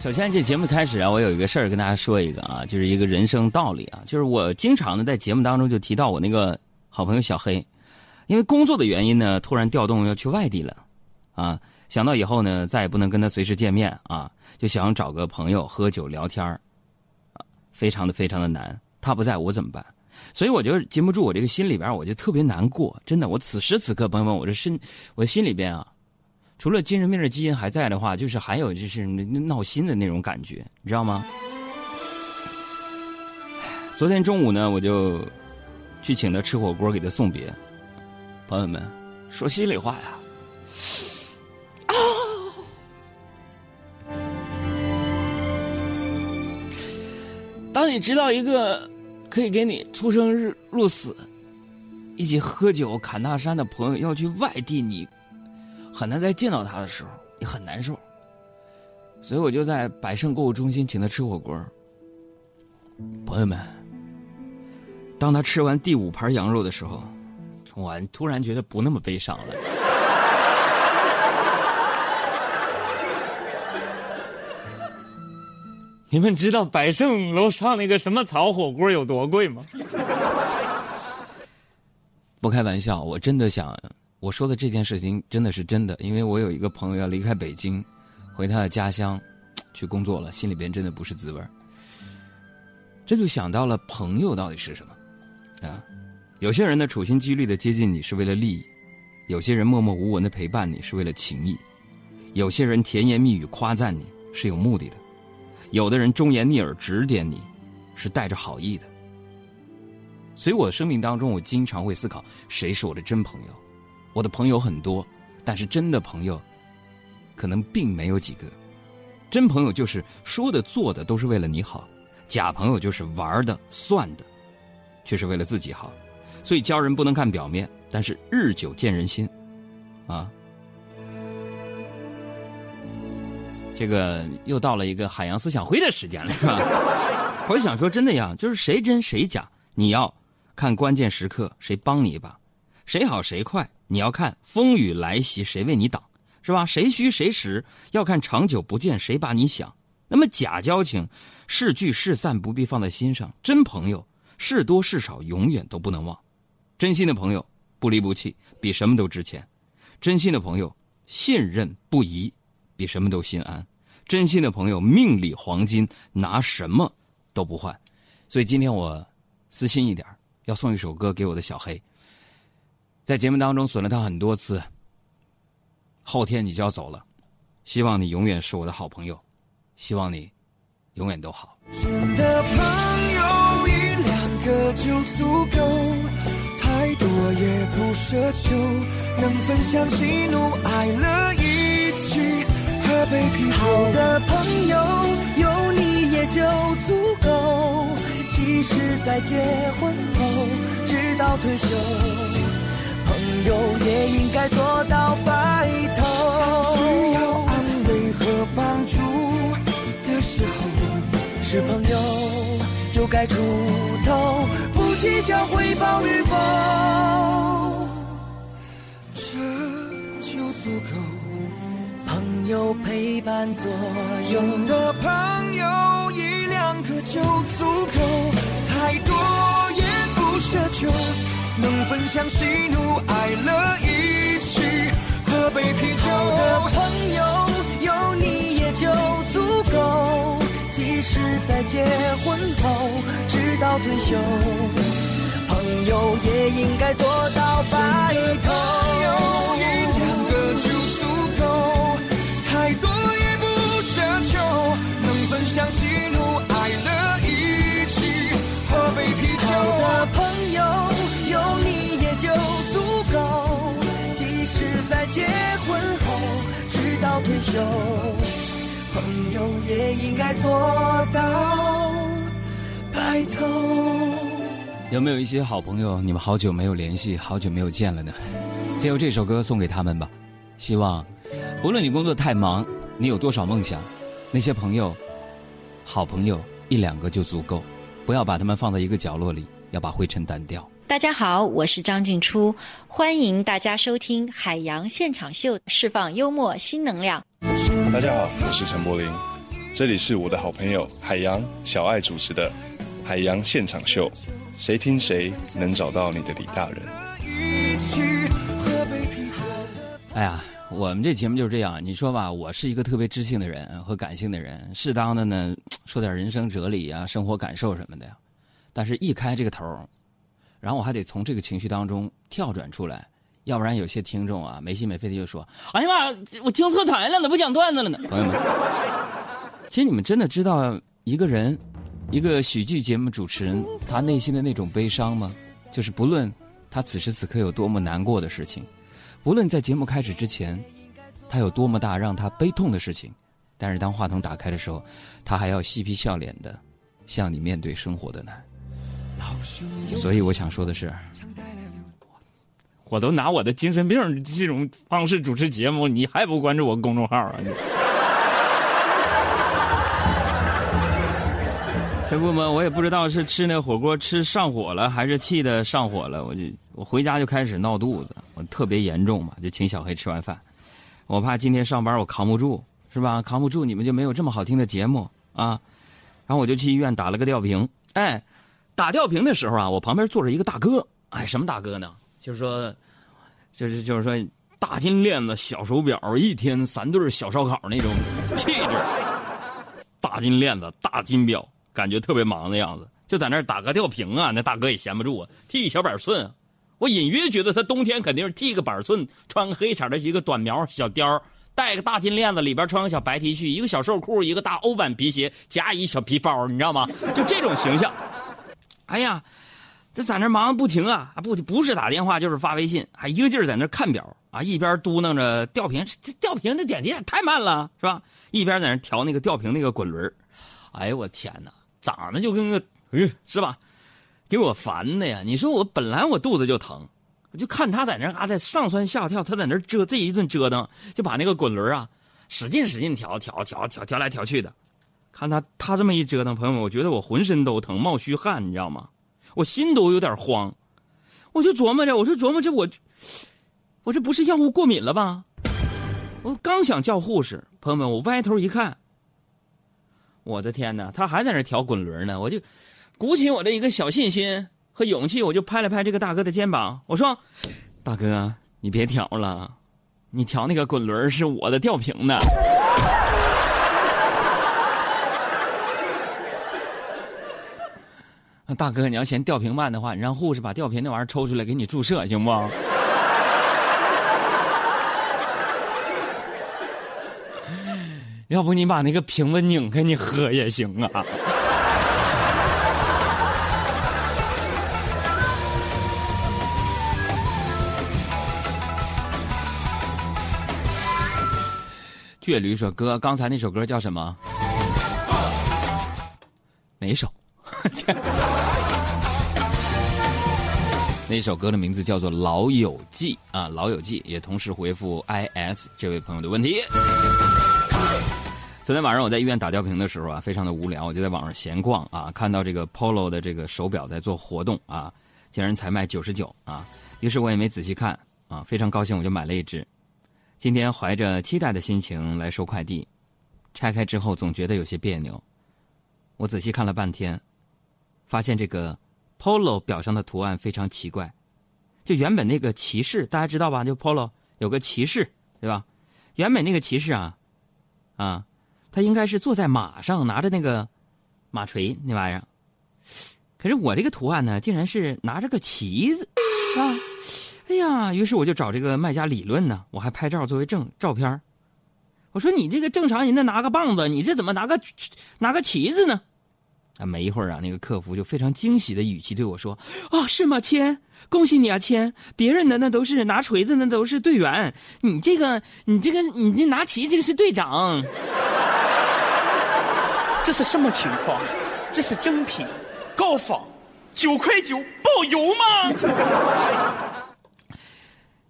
首先，这节目开始啊，我有一个事儿跟大家说一个啊，就是一个人生道理啊，就是我经常呢在节目当中就提到我那个好朋友小黑，因为工作的原因呢，突然调动要去外地了，啊，想到以后呢再也不能跟他随时见面啊，就想找个朋友喝酒聊天儿啊，非常的非常的难，他不在我怎么办？所以我就禁不住我这个心里边，我就特别难过，真的，我此时此刻，朋友们，我这身，我心里边啊。除了精神病的基因还在的话，就是还有就是闹心的那种感觉，你知道吗？昨天中午呢，我就去请他吃火锅，给他送别。朋友们，说心里话呀，啊！当你知道一个可以给你出生日入死、一起喝酒侃大山的朋友要去外地，你。很难再见到他的时候，你很难受，所以我就在百盛购物中心请他吃火锅。朋友们，当他吃完第五盘羊肉的时候，我突然觉得不那么悲伤了。你们知道百盛楼上那个什么草火锅有多贵吗？不开玩笑，我真的想。我说的这件事情真的是真的，因为我有一个朋友要离开北京，回他的家乡去工作了，心里边真的不是滋味这就想到了朋友到底是什么啊？有些人呢处心积虑的接近你是为了利益，有些人默默无闻的陪伴你是为了情谊，有些人甜言蜜语夸赞你是有目的的，有的人忠言逆耳指点你是带着好意的。所以我生命当中，我经常会思考，谁是我的真朋友？我的朋友很多，但是真的朋友，可能并没有几个。真朋友就是说的做的都是为了你好，假朋友就是玩的算的，却是为了自己好。所以交人不能看表面，但是日久见人心，啊。这个又到了一个海洋思想会的时间了，是吧？我想说，真的呀，就是谁真谁假，你要看关键时刻谁帮你一把，谁好谁坏。你要看风雨来袭谁为你挡，是吧？谁虚谁实，要看长久不见谁把你想。那么假交情，是聚是散不必放在心上。真朋友，是多是少永远都不能忘。真心的朋友不离不弃，比什么都值钱。真心的朋友信任不疑，比什么都心安。真心的朋友命里黄金，拿什么都不换。所以今天我私心一点，要送一首歌给我的小黑。在节目当中损了他很多次，后天你就要走了，希望你永远是我的好朋友，希望你永远都好。真的朋友一两个就足够，太多也不奢求，能分享喜怒哀乐一起喝杯啤酒。好的朋友有你也就足够，即使在结婚后，直到退休。朋友也应该做到白头。需要安慰和帮助的时候，是朋友就该出头，不计较回报与否，这就足够。朋友陪伴左右的朋友一两个就足够，太多也不奢求。能分享喜怒哀乐，一起喝杯啤酒的朋友，有你也就足够。即使在结婚后，直到退休，朋友也应该做到白就足够，即使在结婚后，直到退休，朋友也应该做到白头。有没有一些好朋友，你们好久没有联系，好久没有见了呢？借由这首歌送给他们吧。希望，无论你工作太忙，你有多少梦想，那些朋友，好朋友一两个就足够，不要把他们放在一个角落里，要把灰尘掸掉。大家好，我是张静初，欢迎大家收听《海洋现场秀》，释放幽默新能量。大家好，我是陈柏霖，这里是我的好朋友海洋小爱主持的《海洋现场秀》，谁听谁能找到你的李大人。哎呀，我们这节目就是这样。你说吧，我是一个特别知性的人和感性的人，适当的呢说点人生哲理啊、生活感受什么的呀。但是，一开这个头然后我还得从这个情绪当中跳转出来，要不然有些听众啊没心没肺的就说：“哎呀妈，我听错台了，怎么不讲段子了呢？” 朋友们，其实你们真的知道一个人，一个喜剧节目主持人他内心的那种悲伤吗？就是不论他此时此刻有多么难过的事情。不论在节目开始之前，他有多么大让他悲痛的事情，但是当话筒打开的时候，他还要嬉皮笑脸的向你面对生活的难。所以我想说的是，我都拿我的精神病这种方式主持节目，你还不关注我公众号啊？小朋友们，我也不知道是吃那火锅吃上火了，还是气的上火了，我就我回家就开始闹肚子。我特别严重嘛，就请小黑吃完饭，我怕今天上班我扛不住，是吧？扛不住你们就没有这么好听的节目啊！然后我就去医院打了个吊瓶。哎，打吊瓶的时候啊，我旁边坐着一个大哥。哎，什么大哥呢？就是说，就是就是说，大金链子、小手表，一天三顿小烧烤那种 气质。大金链子、大金表，感觉特别忙的样子，就在那儿打个吊瓶啊。那大哥也闲不住啊，剃一小板寸。我隐约觉得他冬天肯定是剃个板寸，穿个黑色的一个短苗小貂，戴个大金链子，里边穿个小白 T 恤，一个小瘦裤，一个大欧版皮鞋，加一小皮包，你知道吗？就这种形象。哎呀，这在那忙不停啊，不不是打电话就是发微信，还一个劲儿在那看表啊，一边嘟囔着吊瓶，这吊瓶的点击也太慢了，是吧？一边在那调那个吊瓶那个滚轮。哎呦我天哪，长得就跟个，是吧？给我烦的呀！你说我本来我肚子就疼，我就看他在那嘎达上蹿下跳，他在那折这一顿折腾，就把那个滚轮啊使劲使劲调调调调调来调去的。看他他这么一折腾，朋友们，我觉得我浑身都疼，冒虚汗，你知道吗？我心都有点慌，我就琢磨着，我说琢磨着我，我这不是药物过敏了吧？我刚想叫护士，朋友们，我歪头一看，我的天哪，他还在那调滚轮呢，我就。鼓起我的一个小信心和勇气，我就拍了拍这个大哥的肩膀，我说：“大哥，你别调了，你调那个滚轮是我的吊瓶呢。”大哥，你要嫌吊瓶慢的话，你让护士把吊瓶那玩意儿抽出来给你注射，行不？要不你把那个瓶子拧开，你喝也行啊。倔驴说：“哥，刚才那首歌叫什么？哪首？那首歌的名字叫做《老友记》啊，《老友记》也同时回复 is 这位朋友的问题。昨天晚上我在医院打吊瓶的时候啊，非常的无聊，我就在网上闲逛啊，看到这个 Polo 的这个手表在做活动啊，竟然才卖九十九啊，于是我也没仔细看啊，非常高兴，我就买了一只。”今天怀着期待的心情来收快递，拆开之后总觉得有些别扭。我仔细看了半天，发现这个 Polo 表上的图案非常奇怪。就原本那个骑士，大家知道吧？就 Polo 有个骑士，对吧？原本那个骑士啊，啊，他应该是坐在马上，拿着那个马锤那玩意儿。可是我这个图案呢，竟然是拿着个旗子啊！哎呀，于是我就找这个卖家理论呢，我还拍照作为证照片我说你这个正常人的拿个棒子，你这怎么拿个拿个旗子呢？啊，没一会儿啊，那个客服就非常惊喜的语气对我说：“啊，是吗，谦？恭喜你啊，谦！别人的那都是拿锤子，那都是队员，你这个，你这个，你这拿旗这个是队长。这是什么情况？这是正品，高仿，九块九包邮吗？”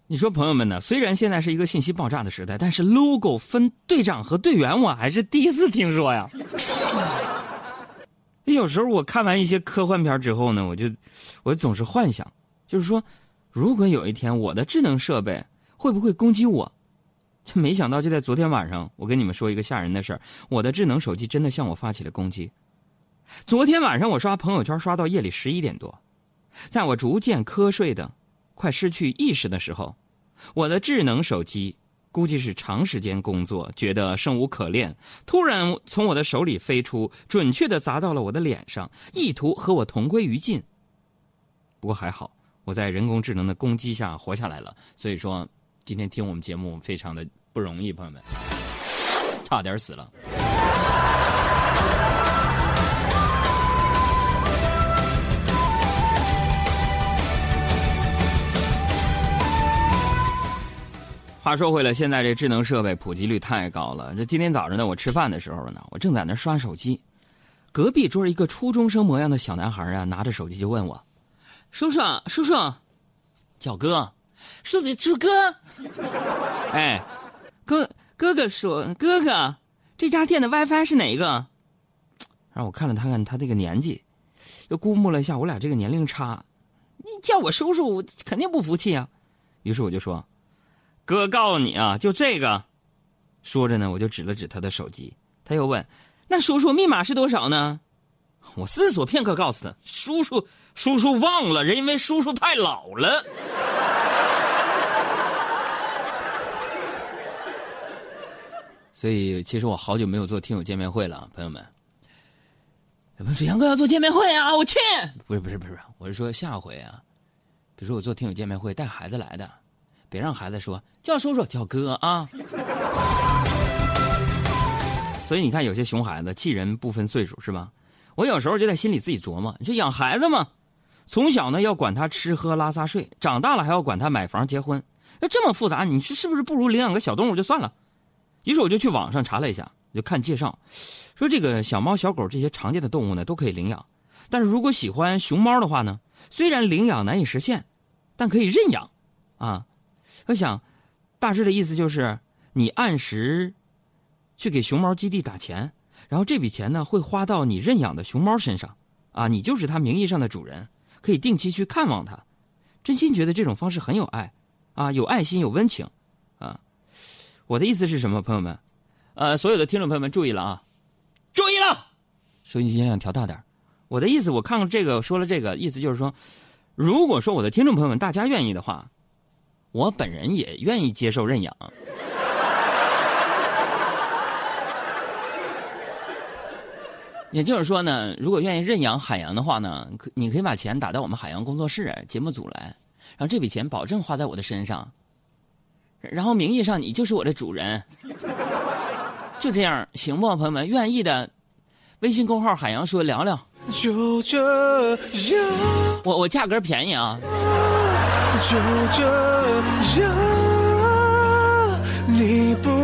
你说朋友们呢？虽然现在是一个信息爆炸的时代，但是 logo 分队长和队员，我还是第一次听说呀。有时候我看完一些科幻片之后呢，我就我总是幻想，就是说，如果有一天我的智能设备会不会攻击我，就没想到就在昨天晚上，我跟你们说一个吓人的事儿，我的智能手机真的向我发起了攻击。昨天晚上我刷朋友圈刷到夜里十一点多，在我逐渐瞌睡的、快失去意识的时候，我的智能手机估计是长时间工作，觉得生无可恋，突然从我的手里飞出，准确的砸到了我的脸上，意图和我同归于尽。不过还好，我在人工智能的攻击下活下来了。所以说，今天听我们节目非常的不容易，朋友们，差点死了。话说回来，现在这智能设备普及率太高了。这今天早上呢，我吃饭的时候呢，我正在那刷手机，隔壁桌一个初中生模样的小男孩啊，拿着手机就问我：“叔叔，叔叔，叫哥，叔叔，猪哥，哎，哥哥哥说，哥哥，这家店的 WiFi 是哪一个？”让我看了他看他这个年纪，又估摸了一下我俩这个年龄差，你叫我叔叔，我肯定不服气啊。于是我就说。哥告诉你啊，就这个。说着呢，我就指了指他的手机。他又问：“那叔叔密码是多少呢？”我思索片刻，告诉他：“叔叔，叔叔忘了，人因为叔叔太老了。”所以，其实我好久没有做听友见面会了，朋友们。有朋友说：“杨哥要做见面会啊！”我去，不是不是不是，我是说下回啊，比如说我做听友见面会，带孩子来的。别让孩子说叫叔叔叫哥啊！所以你看，有些熊孩子气人不分岁数，是吧？我有时候就在心里自己琢磨：你说养孩子嘛，从小呢要管他吃喝拉撒睡，长大了还要管他买房结婚，那这么复杂，你说是不是不如领养个小动物就算了？于是我就去网上查了一下，就看介绍，说这个小猫小狗这些常见的动物呢都可以领养，但是如果喜欢熊猫的话呢，虽然领养难以实现，但可以认养，啊。我想，大致的意思就是，你按时去给熊猫基地打钱，然后这笔钱呢会花到你认养的熊猫身上，啊，你就是它名义上的主人，可以定期去看望它。真心觉得这种方式很有爱，啊，有爱心，有温情，啊。我的意思是什么，朋友们？呃，所有的听众朋友们注意了啊，注意了，收音机音量调大点。我的意思，我看看这个说了这个意思就是说，如果说我的听众朋友们大家愿意的话。我本人也愿意接受认养，也就是说呢，如果愿意认养海洋的话呢，可你可以把钱打到我们海洋工作室节目组来，然后这笔钱保证花在我的身上，然后名义上你就是我的主人，就这样行不？朋友们，愿意的，微信公号海洋说聊聊，就这样，我我价格便宜啊。就这样你不